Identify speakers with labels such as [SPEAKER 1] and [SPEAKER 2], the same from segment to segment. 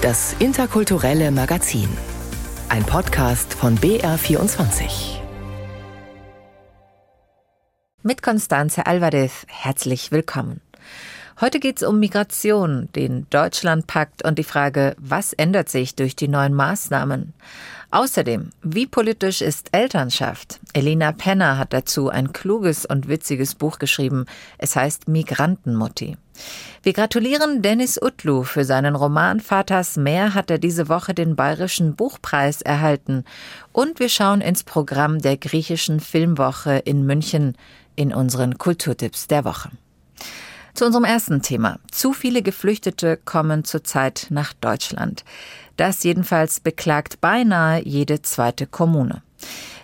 [SPEAKER 1] Das interkulturelle Magazin. Ein Podcast von BR24.
[SPEAKER 2] Mit Constanze Alvarez herzlich willkommen. Heute geht es um Migration, den Deutschlandpakt und die Frage, was ändert sich durch die neuen Maßnahmen? Außerdem, wie politisch ist Elternschaft? Elina Penner hat dazu ein kluges und witziges Buch geschrieben. Es heißt Migrantenmutti. Wir gratulieren Dennis Utlu für seinen Roman Vaters Meer hat er diese Woche den Bayerischen Buchpreis erhalten. Und wir schauen ins Programm der griechischen Filmwoche in München in unseren Kulturtipps der Woche. Zu unserem ersten Thema. Zu viele Geflüchtete kommen zurzeit nach Deutschland. Das jedenfalls beklagt beinahe jede zweite Kommune.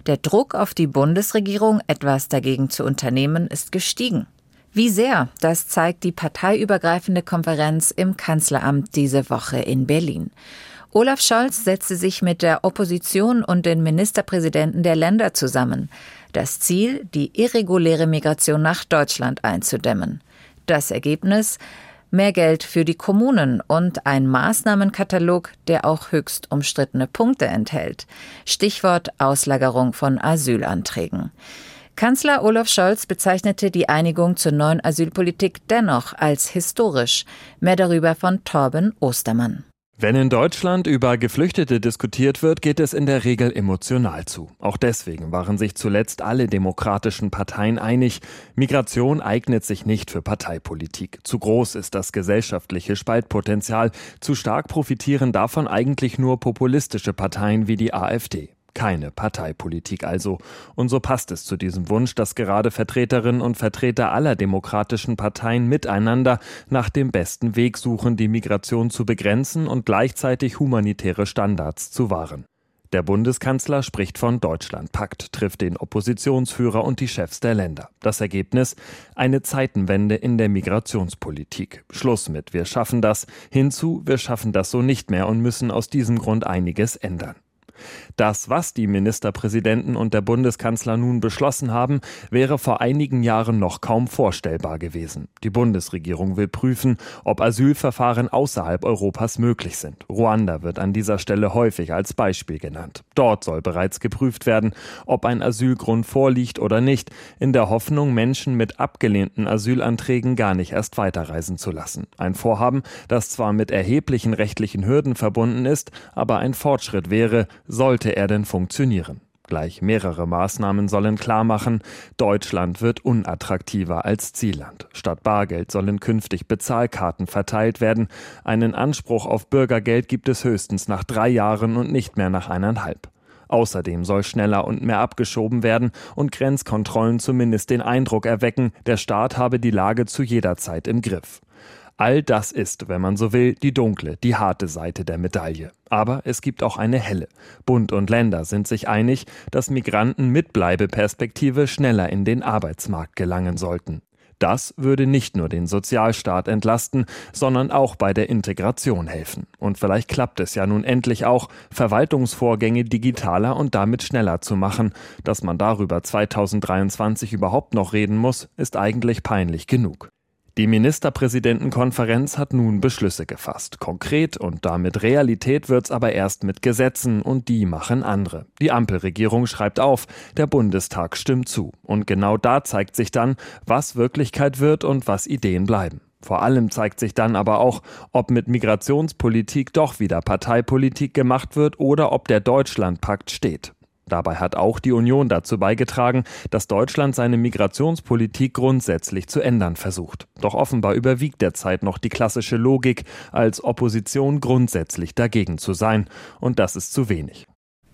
[SPEAKER 2] Der Druck auf die Bundesregierung, etwas dagegen zu unternehmen, ist gestiegen. Wie sehr, das zeigt die parteiübergreifende Konferenz im Kanzleramt diese Woche in Berlin. Olaf Scholz setzte sich mit der Opposition und den Ministerpräsidenten der Länder zusammen. Das Ziel, die irreguläre Migration nach Deutschland einzudämmen. Das Ergebnis mehr Geld für die Kommunen und ein Maßnahmenkatalog, der auch höchst umstrittene Punkte enthält. Stichwort Auslagerung von Asylanträgen. Kanzler Olaf Scholz bezeichnete die Einigung zur neuen Asylpolitik dennoch als historisch. Mehr darüber von Torben Ostermann.
[SPEAKER 3] Wenn in Deutschland über Geflüchtete diskutiert wird, geht es in der Regel emotional zu. Auch deswegen waren sich zuletzt alle demokratischen Parteien einig, Migration eignet sich nicht für Parteipolitik. Zu groß ist das gesellschaftliche Spaltpotenzial, zu stark profitieren davon eigentlich nur populistische Parteien wie die AfD. Keine Parteipolitik also. Und so passt es zu diesem Wunsch, dass gerade Vertreterinnen und Vertreter aller demokratischen Parteien miteinander nach dem besten Weg suchen, die Migration zu begrenzen und gleichzeitig humanitäre Standards zu wahren. Der Bundeskanzler spricht von Deutschlandpakt, trifft den Oppositionsführer und die Chefs der Länder. Das Ergebnis? Eine Zeitenwende in der Migrationspolitik. Schluss mit Wir schaffen das, hinzu Wir schaffen das so nicht mehr und müssen aus diesem Grund einiges ändern. Das, was die Ministerpräsidenten und der Bundeskanzler nun beschlossen haben, wäre vor einigen Jahren noch kaum vorstellbar gewesen. Die Bundesregierung will prüfen, ob Asylverfahren außerhalb Europas möglich sind. Ruanda wird an dieser Stelle häufig als Beispiel genannt. Dort soll bereits geprüft werden, ob ein Asylgrund vorliegt oder nicht, in der Hoffnung, Menschen mit abgelehnten Asylanträgen gar nicht erst weiterreisen zu lassen. Ein Vorhaben, das zwar mit erheblichen rechtlichen Hürden verbunden ist, aber ein Fortschritt wäre, sollte er denn funktionieren. Gleich mehrere Maßnahmen sollen klarmachen, Deutschland wird unattraktiver als Zielland. Statt Bargeld sollen künftig Bezahlkarten verteilt werden. Einen Anspruch auf Bürgergeld gibt es höchstens nach drei Jahren und nicht mehr nach eineinhalb. Außerdem soll schneller und mehr abgeschoben werden und Grenzkontrollen zumindest den Eindruck erwecken, der Staat habe die Lage zu jeder Zeit im Griff. All das ist, wenn man so will, die dunkle, die harte Seite der Medaille. Aber es gibt auch eine helle. Bund und Länder sind sich einig, dass Migranten mit Bleibeperspektive schneller in den Arbeitsmarkt gelangen sollten. Das würde nicht nur den Sozialstaat entlasten, sondern auch bei der Integration helfen. Und vielleicht klappt es ja nun endlich auch, Verwaltungsvorgänge digitaler und damit schneller zu machen. Dass man darüber 2023 überhaupt noch reden muss, ist eigentlich peinlich genug. Die Ministerpräsidentenkonferenz hat nun Beschlüsse gefasst. Konkret und damit Realität wird's aber erst mit Gesetzen und die machen andere. Die Ampelregierung schreibt auf, der Bundestag stimmt zu. Und genau da zeigt sich dann, was Wirklichkeit wird und was Ideen bleiben. Vor allem zeigt sich dann aber auch, ob mit Migrationspolitik doch wieder Parteipolitik gemacht wird oder ob der Deutschlandpakt steht. Dabei hat auch die Union dazu beigetragen, dass Deutschland seine Migrationspolitik grundsätzlich zu ändern versucht. Doch offenbar überwiegt derzeit noch die klassische Logik, als Opposition grundsätzlich dagegen zu sein. Und das ist zu wenig.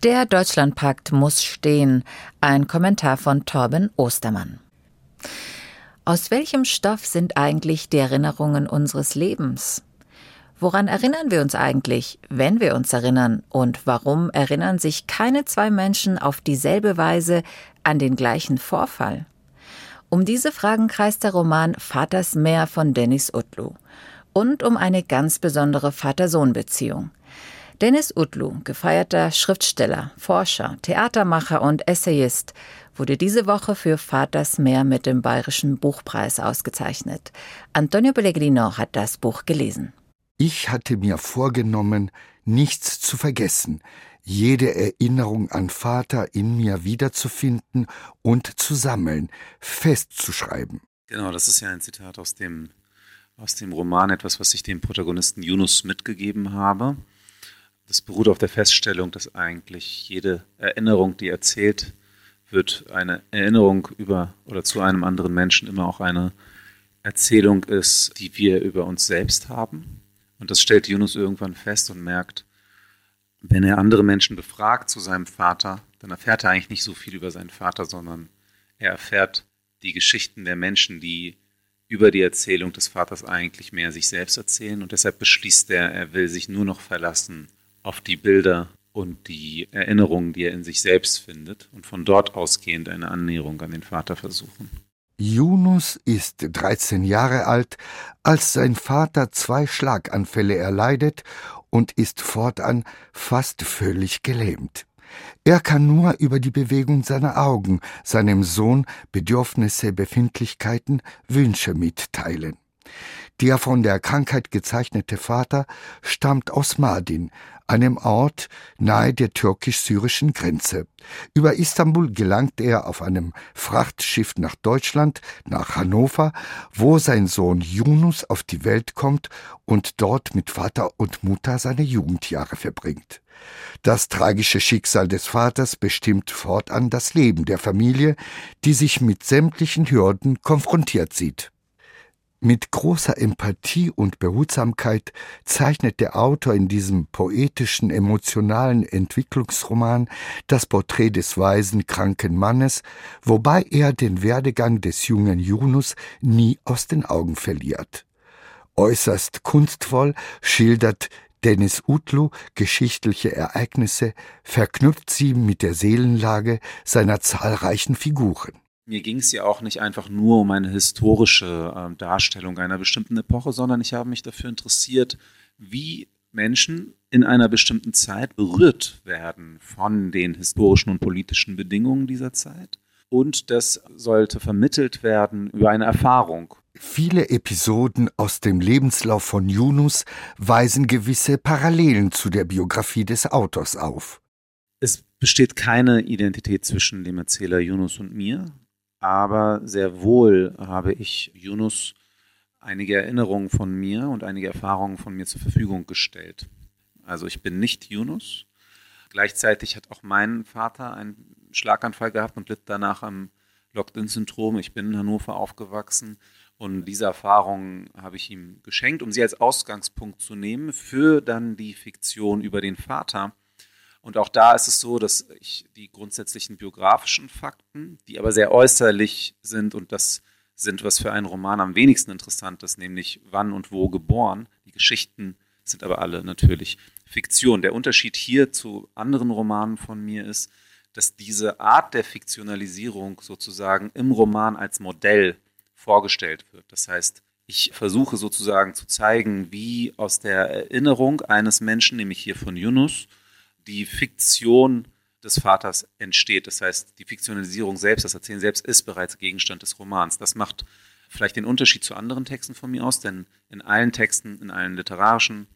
[SPEAKER 2] Der Deutschlandpakt muss stehen. Ein Kommentar von Torben Ostermann. Aus welchem Stoff sind eigentlich die Erinnerungen unseres Lebens? Woran erinnern wir uns eigentlich, wenn wir uns erinnern? Und warum erinnern sich keine zwei Menschen auf dieselbe Weise an den gleichen Vorfall? Um diese Fragen kreist der Roman Vaters Meer von Dennis Utlu und um eine ganz besondere Vater-Sohn-Beziehung. Dennis Utlu, gefeierter Schriftsteller, Forscher, Theatermacher und Essayist, wurde diese Woche für Vaters Meer mit dem Bayerischen Buchpreis ausgezeichnet. Antonio Pellegrino hat das Buch gelesen.
[SPEAKER 4] Ich hatte mir vorgenommen, nichts zu vergessen, jede Erinnerung an Vater in mir wiederzufinden und zu sammeln, festzuschreiben.
[SPEAKER 5] Genau, das ist ja ein Zitat aus dem, aus dem Roman, etwas, was ich dem Protagonisten Yunus mitgegeben habe. Das beruht auf der Feststellung, dass eigentlich jede Erinnerung, die erzählt wird, eine Erinnerung über oder zu einem anderen Menschen immer auch eine Erzählung ist, die wir über uns selbst haben. Und das stellt Yunus irgendwann fest und merkt, wenn er andere Menschen befragt zu seinem Vater, dann erfährt er eigentlich nicht so viel über seinen Vater, sondern er erfährt die Geschichten der Menschen, die über die Erzählung des Vaters eigentlich mehr sich selbst erzählen. Und deshalb beschließt er, er will sich nur noch verlassen auf die Bilder und die Erinnerungen, die er in sich selbst findet und von dort ausgehend eine Annäherung an den Vater versuchen.
[SPEAKER 4] Yunus ist 13 Jahre alt, als sein Vater zwei Schlaganfälle erleidet und ist fortan fast völlig gelähmt. Er kann nur über die Bewegung seiner Augen seinem Sohn Bedürfnisse, Befindlichkeiten, Wünsche mitteilen. Der von der Krankheit gezeichnete Vater stammt aus Mardin, einem Ort nahe der türkisch-syrischen Grenze. Über Istanbul gelangt er auf einem Frachtschiff nach Deutschland, nach Hannover, wo sein Sohn Yunus auf die Welt kommt und dort mit Vater und Mutter seine Jugendjahre verbringt. Das tragische Schicksal des Vaters bestimmt fortan das Leben der Familie, die sich mit sämtlichen Hürden konfrontiert sieht. Mit großer Empathie und Behutsamkeit zeichnet der Autor in diesem poetischen, emotionalen Entwicklungsroman das Porträt des weisen, kranken Mannes, wobei er den Werdegang des jungen Yunus nie aus den Augen verliert. Äußerst kunstvoll schildert Dennis Utlu geschichtliche Ereignisse, verknüpft sie mit der Seelenlage seiner zahlreichen Figuren
[SPEAKER 5] mir ging es ja auch nicht einfach nur um eine historische äh, Darstellung einer bestimmten Epoche, sondern ich habe mich dafür interessiert, wie Menschen in einer bestimmten Zeit berührt werden von den historischen und politischen Bedingungen dieser Zeit. Und das sollte vermittelt werden über eine Erfahrung.
[SPEAKER 4] Viele Episoden aus dem Lebenslauf von Yunus weisen gewisse Parallelen zu der Biografie des Autors auf.
[SPEAKER 5] Es besteht keine Identität zwischen dem Erzähler Yunus und mir aber sehr wohl habe ich Yunus einige Erinnerungen von mir und einige Erfahrungen von mir zur Verfügung gestellt. Also ich bin nicht Yunus. Gleichzeitig hat auch mein Vater einen Schlaganfall gehabt und litt danach am Locked-in-Syndrom. Ich bin in Hannover aufgewachsen und diese Erfahrungen habe ich ihm geschenkt, um sie als Ausgangspunkt zu nehmen für dann die Fiktion über den Vater. Und auch da ist es so, dass ich die grundsätzlichen biografischen Fakten, die aber sehr äußerlich sind und das sind, was für einen Roman am wenigsten interessant ist, nämlich wann und wo geboren. Die Geschichten sind aber alle natürlich Fiktion. Der Unterschied hier zu anderen Romanen von mir ist, dass diese Art der Fiktionalisierung sozusagen im Roman als Modell vorgestellt wird. Das heißt, ich versuche sozusagen zu zeigen, wie aus der Erinnerung eines Menschen, nämlich hier von Yunus, die Fiktion des Vaters entsteht. Das heißt, die Fiktionalisierung selbst, das Erzählen selbst ist bereits Gegenstand des Romans. Das macht vielleicht den Unterschied zu anderen Texten von mir aus, denn in allen Texten, in allen literarischen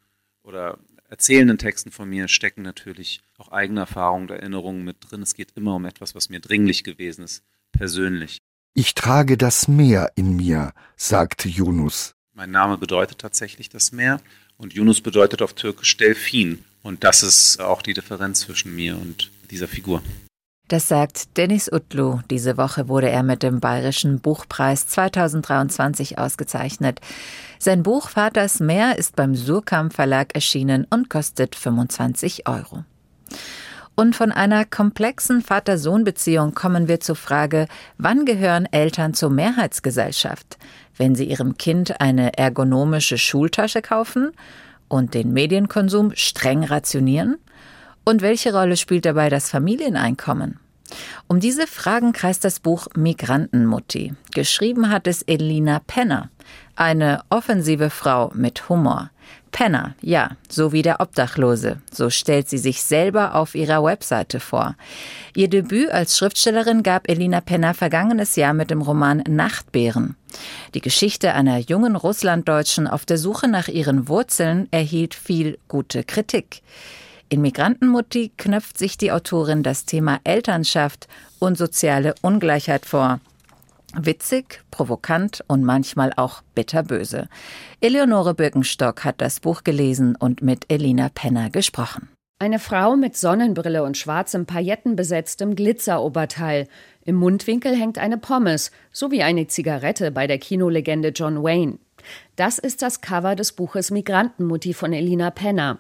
[SPEAKER 5] oder erzählenden Texten von mir stecken natürlich auch eigene Erfahrungen und Erinnerungen mit drin. Es geht immer um etwas, was mir dringlich gewesen ist, persönlich.
[SPEAKER 4] Ich trage das Meer in mir, sagte Yunus.
[SPEAKER 5] Mein Name bedeutet tatsächlich das Meer und Yunus bedeutet auf Türkisch Delfin. Und das ist auch die Differenz zwischen mir und dieser Figur.
[SPEAKER 2] Das sagt Dennis Utlu. Diese Woche wurde er mit dem Bayerischen Buchpreis 2023 ausgezeichnet. Sein Buch Vaters Meer ist beim Surkamp Verlag erschienen und kostet 25 Euro. Und von einer komplexen Vater-Sohn-Beziehung kommen wir zur Frage, wann gehören Eltern zur Mehrheitsgesellschaft? Wenn sie ihrem Kind eine ergonomische Schultasche kaufen und den Medienkonsum streng rationieren? Und welche Rolle spielt dabei das Familieneinkommen? Um diese Fragen kreist das Buch Migrantenmutti. Geschrieben hat es Elina Penner, eine offensive Frau mit Humor. Penner, ja, so wie der Obdachlose. So stellt sie sich selber auf ihrer Webseite vor. Ihr Debüt als Schriftstellerin gab Elina Penner vergangenes Jahr mit dem Roman Nachtbären. Die Geschichte einer jungen Russlanddeutschen auf der Suche nach ihren Wurzeln erhielt viel gute Kritik. In Migrantenmutti knöpft sich die Autorin das Thema Elternschaft und soziale Ungleichheit vor. Witzig, provokant und manchmal auch bitterböse. Eleonore Birkenstock hat das Buch gelesen und mit Elina Penner gesprochen.
[SPEAKER 6] Eine Frau mit Sonnenbrille und schwarzem paillettenbesetztem Glitzeroberteil. Im Mundwinkel hängt eine Pommes sowie eine Zigarette bei der Kinolegende John Wayne. Das ist das Cover des Buches Migrantenmutti von Elina Penner.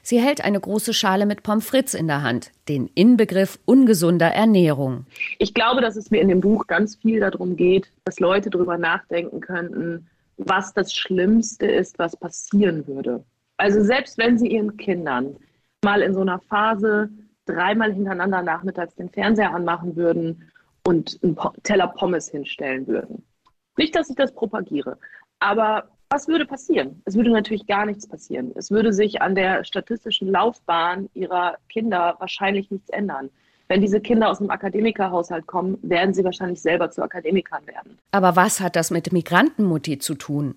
[SPEAKER 6] Sie hält eine große Schale mit Pommes frites in der Hand, den Inbegriff ungesunder Ernährung.
[SPEAKER 7] Ich glaube, dass es mir in dem Buch ganz viel darum geht, dass Leute darüber nachdenken könnten, was das Schlimmste ist, was passieren würde. Also selbst wenn sie ihren Kindern mal in so einer Phase dreimal hintereinander nachmittags den Fernseher anmachen würden und einen Teller Pommes hinstellen würden. Nicht, dass ich das propagiere, aber was würde passieren? Es würde natürlich gar nichts passieren. Es würde sich an der statistischen Laufbahn ihrer Kinder wahrscheinlich nichts ändern. Wenn diese Kinder aus einem Akademikerhaushalt kommen, werden sie wahrscheinlich selber zu Akademikern werden.
[SPEAKER 6] Aber was hat das mit Migrantenmutti zu tun?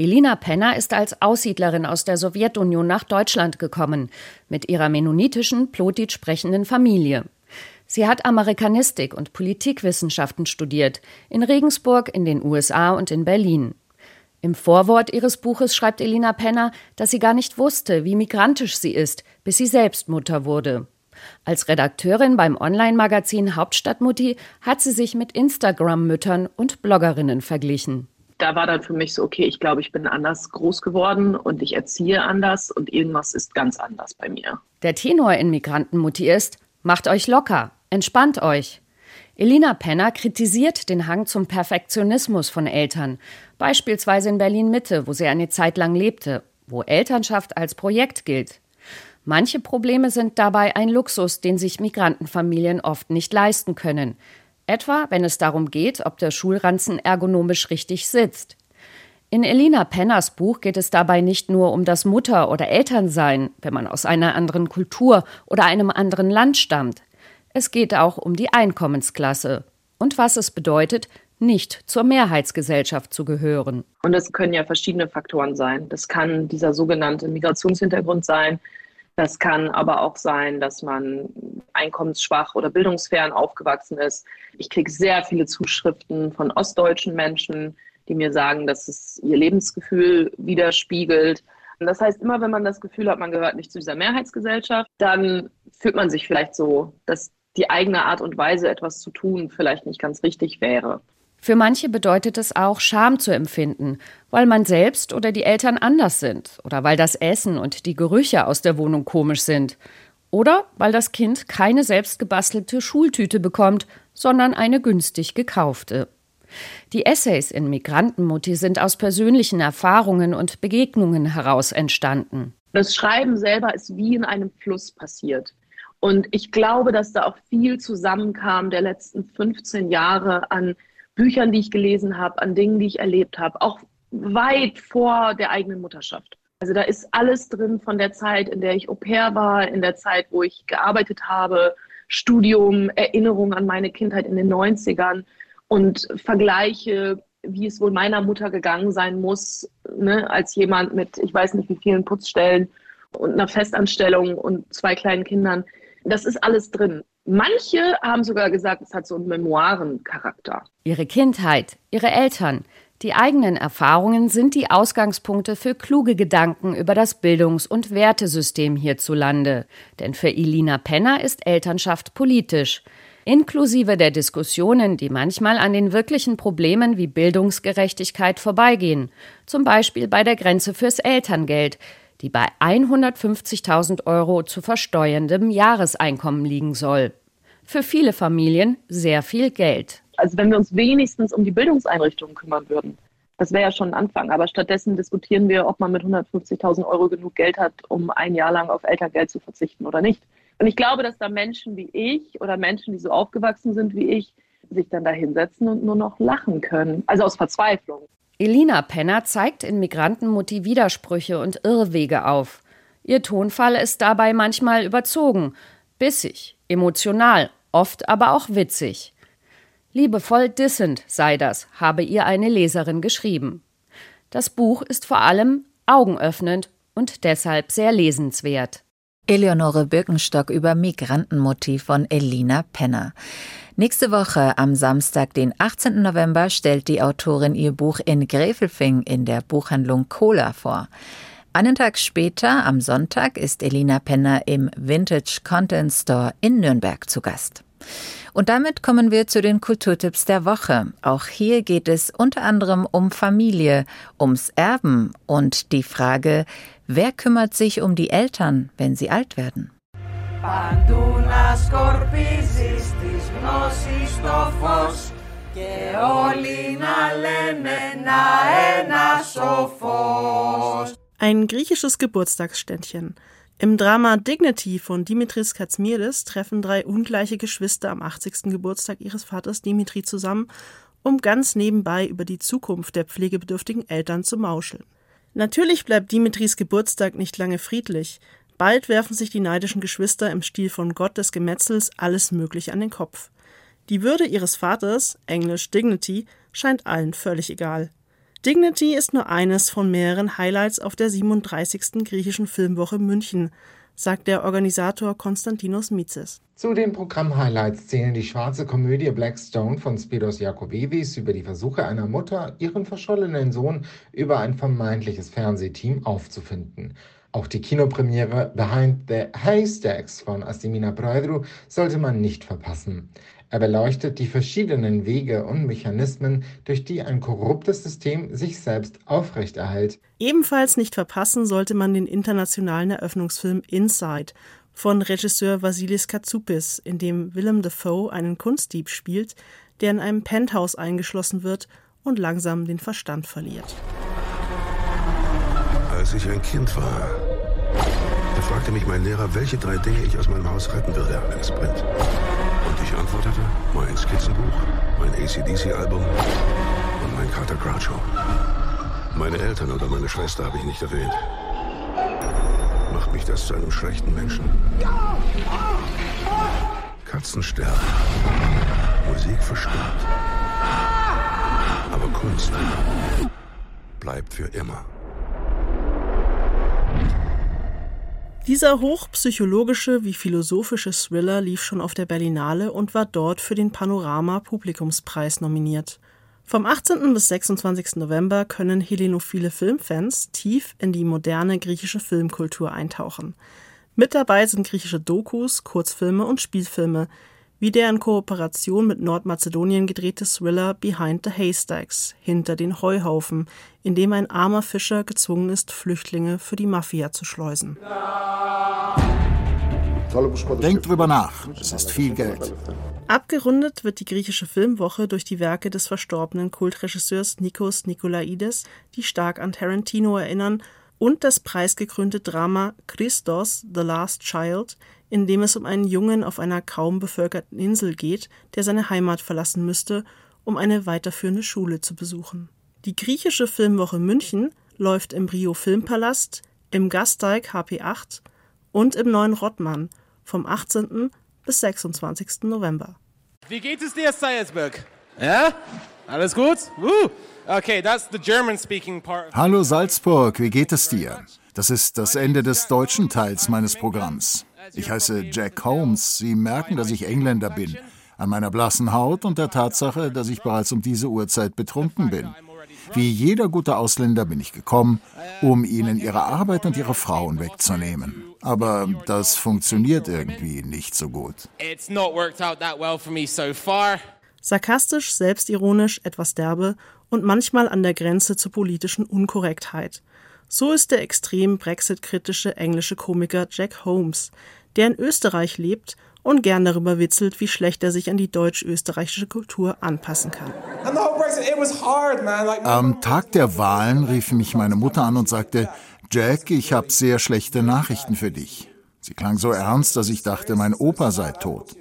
[SPEAKER 6] Elina Penner ist als Aussiedlerin aus der Sowjetunion nach Deutschland gekommen, mit ihrer mennonitischen, plotisch sprechenden Familie. Sie hat Amerikanistik und Politikwissenschaften studiert, in Regensburg, in den USA und in Berlin. Im Vorwort ihres Buches schreibt Elina Penner, dass sie gar nicht wusste, wie migrantisch sie ist, bis sie selbst Mutter wurde. Als Redakteurin beim Online-Magazin Hauptstadtmutti hat sie sich mit Instagram-Müttern und Bloggerinnen verglichen.
[SPEAKER 7] Da war dann für mich so, okay, ich glaube, ich bin anders groß geworden und ich erziehe anders und irgendwas ist ganz anders bei mir.
[SPEAKER 6] Der Tenor in Migrantenmutti ist, macht euch locker, entspannt euch. Elina Penner kritisiert den Hang zum Perfektionismus von Eltern, beispielsweise in Berlin Mitte, wo sie eine Zeit lang lebte, wo Elternschaft als Projekt gilt. Manche Probleme sind dabei ein Luxus, den sich Migrantenfamilien oft nicht leisten können. Etwa, wenn es darum geht, ob der Schulranzen ergonomisch richtig sitzt. In Elina Penners Buch geht es dabei nicht nur um das Mutter- oder Elternsein, wenn man aus einer anderen Kultur oder einem anderen Land stammt. Es geht auch um die Einkommensklasse und was es bedeutet, nicht zur Mehrheitsgesellschaft zu gehören.
[SPEAKER 7] Und das können ja verschiedene Faktoren sein. Das kann dieser sogenannte Migrationshintergrund sein. Das kann aber auch sein, dass man einkommensschwach oder bildungsfern aufgewachsen ist. Ich kriege sehr viele Zuschriften von ostdeutschen Menschen, die mir sagen, dass es ihr Lebensgefühl widerspiegelt. Das heißt, immer wenn man das Gefühl hat, man gehört nicht zu dieser Mehrheitsgesellschaft, dann fühlt man sich vielleicht so, dass die eigene Art und Weise, etwas zu tun, vielleicht nicht ganz richtig wäre.
[SPEAKER 6] Für manche bedeutet es auch, Scham zu empfinden, weil man selbst oder die Eltern anders sind oder weil das Essen und die Gerüche aus der Wohnung komisch sind oder weil das Kind keine selbstgebastelte Schultüte bekommt, sondern eine günstig gekaufte. Die Essays in Migrantenmutti sind aus persönlichen Erfahrungen und Begegnungen heraus entstanden.
[SPEAKER 7] Das Schreiben selber ist wie in einem Fluss passiert. Und ich glaube, dass da auch viel zusammenkam der letzten 15 Jahre an Büchern, die ich gelesen habe, an Dingen, die ich erlebt habe, auch weit vor der eigenen Mutterschaft. Also da ist alles drin von der Zeit, in der ich Au pair war, in der Zeit, wo ich gearbeitet habe, Studium, Erinnerung an meine Kindheit in den 90ern und Vergleiche, wie es wohl meiner Mutter gegangen sein muss, ne, als jemand mit, ich weiß nicht wie vielen Putzstellen und einer Festanstellung und zwei kleinen Kindern. Das ist alles drin. Manche haben sogar gesagt, es hat so einen Memoirencharakter.
[SPEAKER 6] Ihre Kindheit, ihre Eltern, die eigenen Erfahrungen sind die Ausgangspunkte für kluge Gedanken über das Bildungs- und Wertesystem hierzulande. Denn für Elina Penner ist Elternschaft politisch. Inklusive der Diskussionen, die manchmal an den wirklichen Problemen wie Bildungsgerechtigkeit vorbeigehen. Zum Beispiel bei der Grenze fürs Elterngeld, die bei 150.000 Euro zu versteuerndem Jahreseinkommen liegen soll. Für viele Familien sehr viel Geld.
[SPEAKER 7] Also wenn wir uns wenigstens um die Bildungseinrichtungen kümmern würden, das wäre ja schon ein Anfang. Aber stattdessen diskutieren wir, ob man mit 150.000 Euro genug Geld hat, um ein Jahr lang auf Elterngeld zu verzichten oder nicht. Und ich glaube, dass da Menschen wie ich oder Menschen, die so aufgewachsen sind wie ich, sich dann da hinsetzen und nur noch lachen können. Also aus Verzweiflung.
[SPEAKER 6] Elina Penner zeigt in Migrantenmutti Widersprüche und Irrwege auf. Ihr Tonfall ist dabei manchmal überzogen, bissig, emotional, oft aber auch witzig. Liebevoll dissend sei das, habe ihr eine Leserin geschrieben. Das Buch ist vor allem augenöffnend und deshalb sehr lesenswert.
[SPEAKER 2] Eleonore Birkenstock über Migrantenmotiv von Elina Penner. Nächste Woche am Samstag, den 18. November, stellt die Autorin ihr Buch in Gräfelfing in der Buchhandlung Cola vor. Einen Tag später, am Sonntag, ist Elina Penner im Vintage Content Store in Nürnberg zu Gast. Und damit kommen wir zu den Kulturtipps der Woche. Auch hier geht es unter anderem um Familie, ums Erben und die Frage, wer kümmert sich um die Eltern, wenn sie alt werden?
[SPEAKER 8] Ein griechisches Geburtstagsständchen. Im Drama Dignity von Dimitris Katsmiris treffen drei ungleiche Geschwister am 80. Geburtstag ihres Vaters Dimitri zusammen, um ganz nebenbei über die Zukunft der pflegebedürftigen Eltern zu mauscheln. Natürlich bleibt Dimitris Geburtstag nicht lange friedlich. Bald werfen sich die neidischen Geschwister im Stil von Gott des Gemetzels alles Mögliche an den Kopf. Die Würde ihres Vaters, englisch Dignity, scheint allen völlig egal. Dignity ist nur eines von mehreren Highlights auf der 37. griechischen Filmwoche München, sagt der Organisator Konstantinos Mitzes.
[SPEAKER 9] Zu den Programm-Highlights zählen die schwarze Komödie Blackstone von Spiros Jakovevis über die Versuche einer Mutter, ihren verschollenen Sohn über ein vermeintliches Fernsehteam aufzufinden. Auch die Kinopremiere Behind the Haystacks von Astimina Proedru sollte man nicht verpassen. Er beleuchtet die verschiedenen Wege und Mechanismen, durch die ein korruptes System sich selbst aufrechterhält.
[SPEAKER 8] Ebenfalls nicht verpassen sollte man den internationalen Eröffnungsfilm Inside von Regisseur Vasilis Katsoupis, in dem Willem Dafoe einen Kunstdieb spielt, der in einem Penthouse eingeschlossen wird und langsam den Verstand verliert.
[SPEAKER 10] Als ich ein Kind war, da fragte mich mein Lehrer, welche drei Dinge ich aus meinem Haus retten würde, wenn es brennt. Ich antwortete, mein Skizzenbuch, mein ACDC-Album und mein Carter Groucho. Meine Eltern oder meine Schwester habe ich nicht erwähnt. Macht mich das zu einem schlechten Menschen? Katzen sterben. Musik verstummt. Aber Kunst bleibt für immer.
[SPEAKER 8] Dieser hochpsychologische wie philosophische Thriller lief schon auf der Berlinale und war dort für den Panorama Publikumspreis nominiert. Vom 18. bis 26. November können helenophile Filmfans tief in die moderne griechische Filmkultur eintauchen. Mit dabei sind griechische Dokus, Kurzfilme und Spielfilme, wie der in Kooperation mit Nordmazedonien gedrehte Thriller Behind the Haystacks, hinter den Heuhaufen, in dem ein armer Fischer gezwungen ist, Flüchtlinge für die Mafia zu schleusen.
[SPEAKER 11] Denkt drüber nach, es ist viel Geld.
[SPEAKER 8] Abgerundet wird die griechische Filmwoche durch die Werke des verstorbenen Kultregisseurs Nikos Nikolaides, die stark an Tarantino erinnern, und das preisgekrönte Drama Christos, The Last Child, in dem es um einen Jungen auf einer kaum bevölkerten Insel geht, der seine Heimat verlassen müsste, um eine weiterführende Schule zu besuchen. Die griechische Filmwoche München läuft im Brio Filmpalast, im Gasteig HP8 und im Neuen Rottmann vom 18. bis 26. November.
[SPEAKER 12] Wie geht es dir, Salzburg? Ja? Alles gut? Uh. Okay, that's the German speaking part.
[SPEAKER 11] Hallo Salzburg, wie geht es dir? Das ist das Ende des deutschen Teils meines Programms. Ich heiße Jack Holmes. Sie merken, dass ich Engländer bin. An meiner blassen Haut und der Tatsache, dass ich bereits um diese Uhrzeit betrunken bin. Wie jeder gute Ausländer bin ich gekommen, um ihnen ihre Arbeit und ihre Frauen wegzunehmen. Aber das funktioniert irgendwie nicht so gut.
[SPEAKER 8] Sarkastisch, selbstironisch, etwas derbe und manchmal an der Grenze zur politischen Unkorrektheit. So ist der extrem Brexit-kritische englische Komiker Jack Holmes, der in Österreich lebt und gern darüber witzelt, wie schlecht er sich an die deutsch-österreichische Kultur anpassen kann.
[SPEAKER 11] Am Tag der Wahlen rief mich meine Mutter an und sagte, Jack, ich habe sehr schlechte Nachrichten für dich. Sie klang so ernst, dass ich dachte, mein Opa sei tot.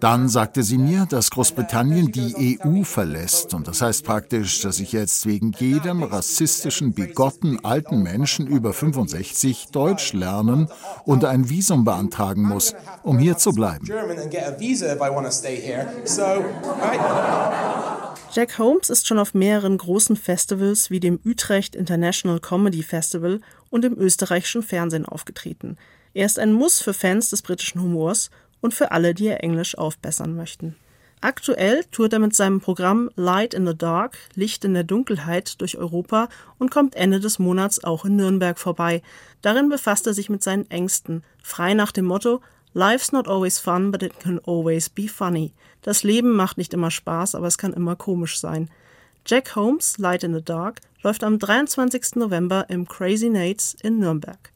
[SPEAKER 11] Dann sagte sie mir, dass Großbritannien die EU verlässt. Und das heißt praktisch, dass ich jetzt wegen jedem rassistischen, bigotten alten Menschen über 65 Deutsch lernen und ein Visum beantragen muss, um hier zu bleiben.
[SPEAKER 8] Jack Holmes ist schon auf mehreren großen Festivals wie dem Utrecht International Comedy Festival und im österreichischen Fernsehen aufgetreten. Er ist ein Muss für Fans des britischen Humors und für alle, die ihr Englisch aufbessern möchten. Aktuell tourt er mit seinem Programm Light in the Dark, Licht in der Dunkelheit durch Europa und kommt Ende des Monats auch in Nürnberg vorbei. Darin befasst er sich mit seinen Ängsten, frei nach dem Motto Life's not always fun, but it can always be funny. Das Leben macht nicht immer Spaß, aber es kann immer komisch sein. Jack Holmes, Light in the Dark, läuft am 23. November im Crazy Nates in Nürnberg.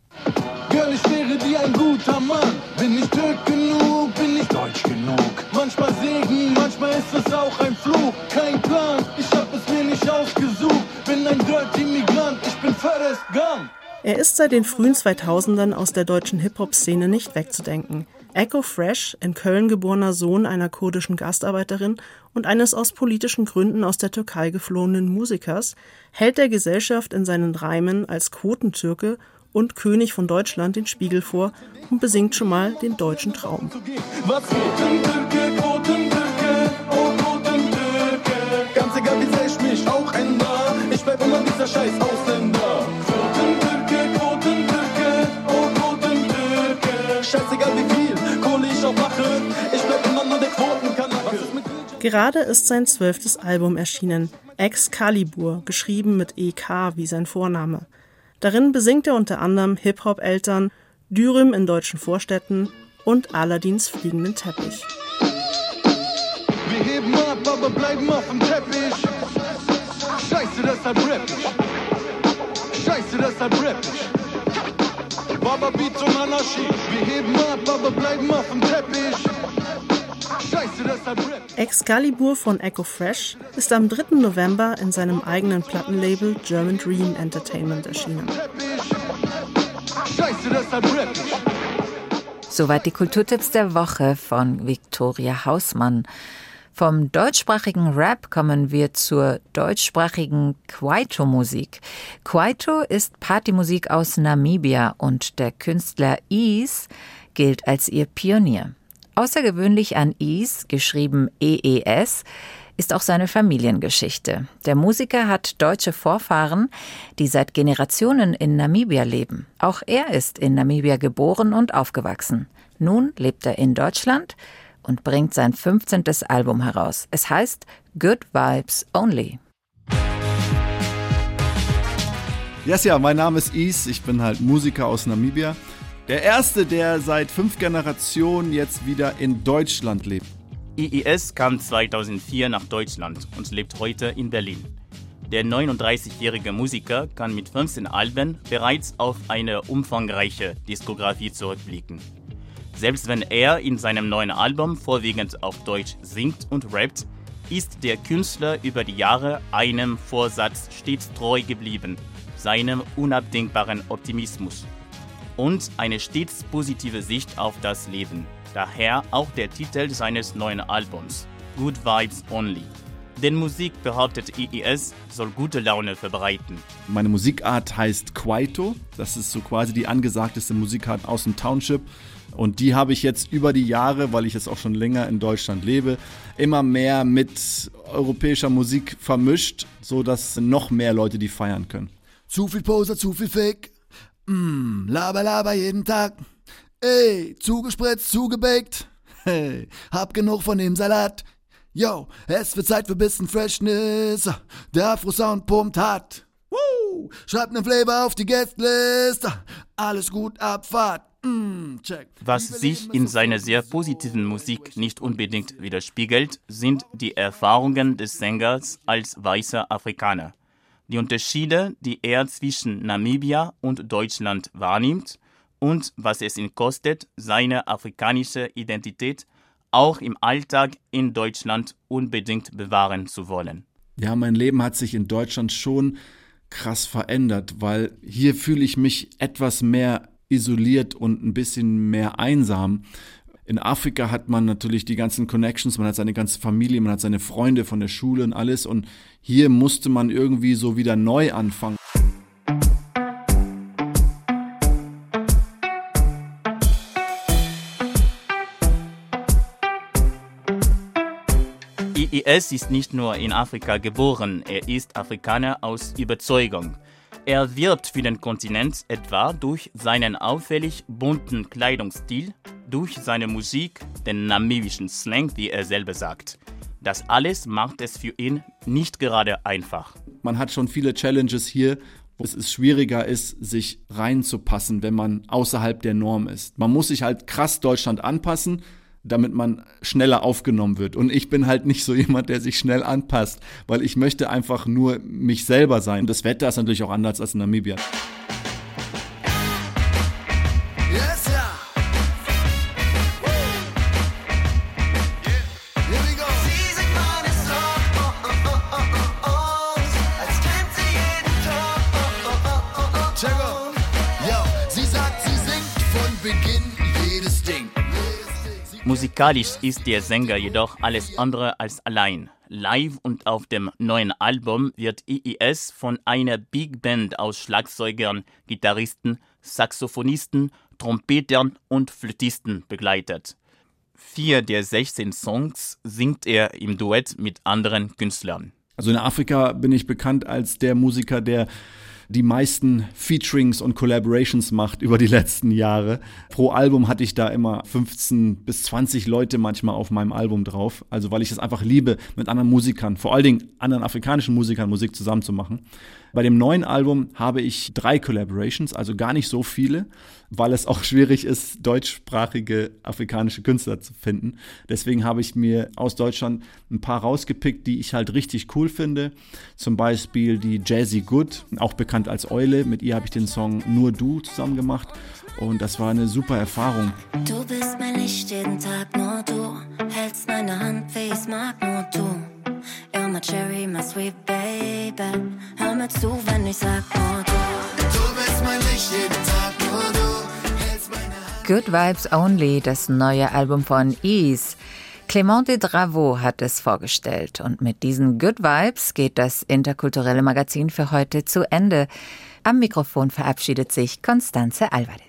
[SPEAKER 8] Girl, ich wäre wie ein guter Mann. Bin ich Türk genug, bin ich deutsch genug. Manchmal Segen, manchmal ist es auch ein Fluch. Kein Plan, ich hab es mir nicht ausgesucht. Bin ein Dirty Migrant, ich bin Forrest Gump. Er ist seit den frühen 2000ern aus der deutschen Hip-Hop-Szene nicht wegzudenken. Echo Fresh, in Köln geborener Sohn einer kurdischen Gastarbeiterin und eines aus politischen Gründen aus der Türkei geflohenen Musikers, hält der Gesellschaft in seinen Reimen als Quotentürke und König von Deutschland den Spiegel vor und besingt schon mal den deutschen Traum. Oh ganz egal wie sehr ich mich auch ändere, ich bleib immer dieser scheiß Ausländer. Quotentürke, Quotentürke, Quotentürke, scheißegal wie viel Kohle ich auch mache, ich bleib immer nur der Quotenkanake. Gerade ist sein zwölftes Album erschienen, Excalibur, geschrieben mit EK wie sein Vorname. Darin besingt er unter anderem Hip-Hop-Eltern, Dürüm in deutschen Vorstädten und Aladins fliegenden Teppich. Wir heben ab, aber bleiben auf dem Teppich. Scheiße, deshalb rap ich. Scheiße, deshalb rap. Baba Beats und Anarchie. Wir heben ab, aber bleiben auf dem Teppich. Excalibur von Echo Fresh ist am 3. November in seinem eigenen Plattenlabel German Dream Entertainment erschienen.
[SPEAKER 2] Soweit die Kulturtipps der Woche von Viktoria Hausmann. Vom deutschsprachigen Rap kommen wir zur deutschsprachigen Kwaito-Musik. Kwaito ist Partymusik aus Namibia und der Künstler Ease gilt als ihr Pionier. Außergewöhnlich an Is, geschrieben EES, ist auch seine Familiengeschichte. Der Musiker hat deutsche Vorfahren, die seit Generationen in Namibia leben. Auch er ist in Namibia geboren und aufgewachsen. Nun lebt er in Deutschland und bringt sein 15. Album heraus. Es heißt Good Vibes Only.
[SPEAKER 13] Yes, ja, mein Name ist Is, ich bin halt Musiker aus Namibia. Der erste, der seit fünf Generationen jetzt wieder in Deutschland lebt.
[SPEAKER 14] IIS kam 2004 nach Deutschland und lebt heute in Berlin. Der 39-jährige Musiker kann mit 15 Alben bereits auf eine umfangreiche Diskografie zurückblicken. Selbst wenn er in seinem neuen Album vorwiegend auf Deutsch singt und rappt, ist der Künstler über die Jahre einem Vorsatz stets treu geblieben, seinem unabdingbaren Optimismus und eine stets positive Sicht auf das Leben. Daher auch der Titel seines neuen Albums, Good Vibes Only. Denn Musik, behauptet IES, soll gute Laune verbreiten.
[SPEAKER 13] Meine Musikart heißt Kwaito. Das ist so quasi die angesagteste Musikart aus dem Township. Und die habe ich jetzt über die Jahre, weil ich jetzt auch schon länger in Deutschland lebe, immer mehr mit europäischer Musik vermischt, sodass noch mehr Leute die feiern können.
[SPEAKER 15] Zu viel Poser, zu viel Fake. Mm, laber, laber jeden Tag. Ey, zugespritzt, zugebaked. Hey, hab genug von dem Salat. Yo, es wird Zeit für bisschen Freshness. Der Afro-Sound pumpt hart. Woo! Schreibt nen Flavor auf die Guestlist. Alles gut, Abfahrt. Mm,
[SPEAKER 14] Was sich in seiner sehr positiven Musik nicht unbedingt widerspiegelt, sind die Erfahrungen des Sängers als weißer Afrikaner die Unterschiede, die er zwischen Namibia und Deutschland wahrnimmt und was es ihn kostet, seine afrikanische Identität auch im Alltag in Deutschland unbedingt bewahren zu wollen.
[SPEAKER 13] Ja, mein Leben hat sich in Deutschland schon krass verändert, weil hier fühle ich mich etwas mehr isoliert und ein bisschen mehr einsam. In Afrika hat man natürlich die ganzen Connections, man hat seine ganze Familie, man hat seine Freunde von der Schule und alles. Und hier musste man irgendwie so wieder neu anfangen.
[SPEAKER 14] IIS ist nicht nur in Afrika geboren, er ist Afrikaner aus Überzeugung. Er wirbt für den Kontinent etwa durch seinen auffällig bunten Kleidungsstil, durch seine Musik, den namibischen Slang, wie er selber sagt. Das alles macht es für ihn nicht gerade einfach.
[SPEAKER 13] Man hat schon viele Challenges hier, wo es schwieriger ist, sich reinzupassen, wenn man außerhalb der Norm ist. Man muss sich halt krass Deutschland anpassen, damit man schneller aufgenommen wird. Und ich bin halt nicht so jemand, der sich schnell anpasst, weil ich möchte einfach nur mich selber sein. Das Wetter ist natürlich auch anders als in Namibia.
[SPEAKER 14] Musikalisch ist der Sänger jedoch alles andere als allein. Live und auf dem neuen Album wird IIS von einer Big Band aus Schlagzeugern, Gitarristen, Saxophonisten, Trompetern und Flötisten begleitet. Vier der 16 Songs singt er im Duett mit anderen Künstlern.
[SPEAKER 13] Also in Afrika bin ich bekannt als der Musiker, der die meisten Featurings und Collaborations macht über die letzten Jahre. Pro Album hatte ich da immer 15 bis 20 Leute manchmal auf meinem Album drauf. Also weil ich es einfach liebe, mit anderen Musikern, vor allen Dingen anderen afrikanischen Musikern Musik zusammen zu machen. Bei dem neuen Album habe ich drei Collaborations, also gar nicht so viele, weil es auch schwierig ist, deutschsprachige afrikanische Künstler zu finden. Deswegen habe ich mir aus Deutschland ein paar rausgepickt, die ich halt richtig cool finde. Zum Beispiel die Jazzy Good, auch bekannt als Eule. Mit ihr habe ich den Song Nur Du zusammen gemacht. Und das war eine super Erfahrung.
[SPEAKER 16] Du bist mein Licht jeden Tag, nur du hältst meine Hand, wie ich mag, nur du. You're my cherry, my sweet baby. Hör mir zu, wenn ich sag nur du. Du bist mein Licht jeden Tag, nur du hältst meine Hand.
[SPEAKER 2] Good Vibes Only, das neue Album von Ease. Clémente Dravo hat es vorgestellt und mit diesen Good Vibes geht das interkulturelle Magazin für heute zu Ende. Am Mikrofon verabschiedet sich Constanze Alvarez.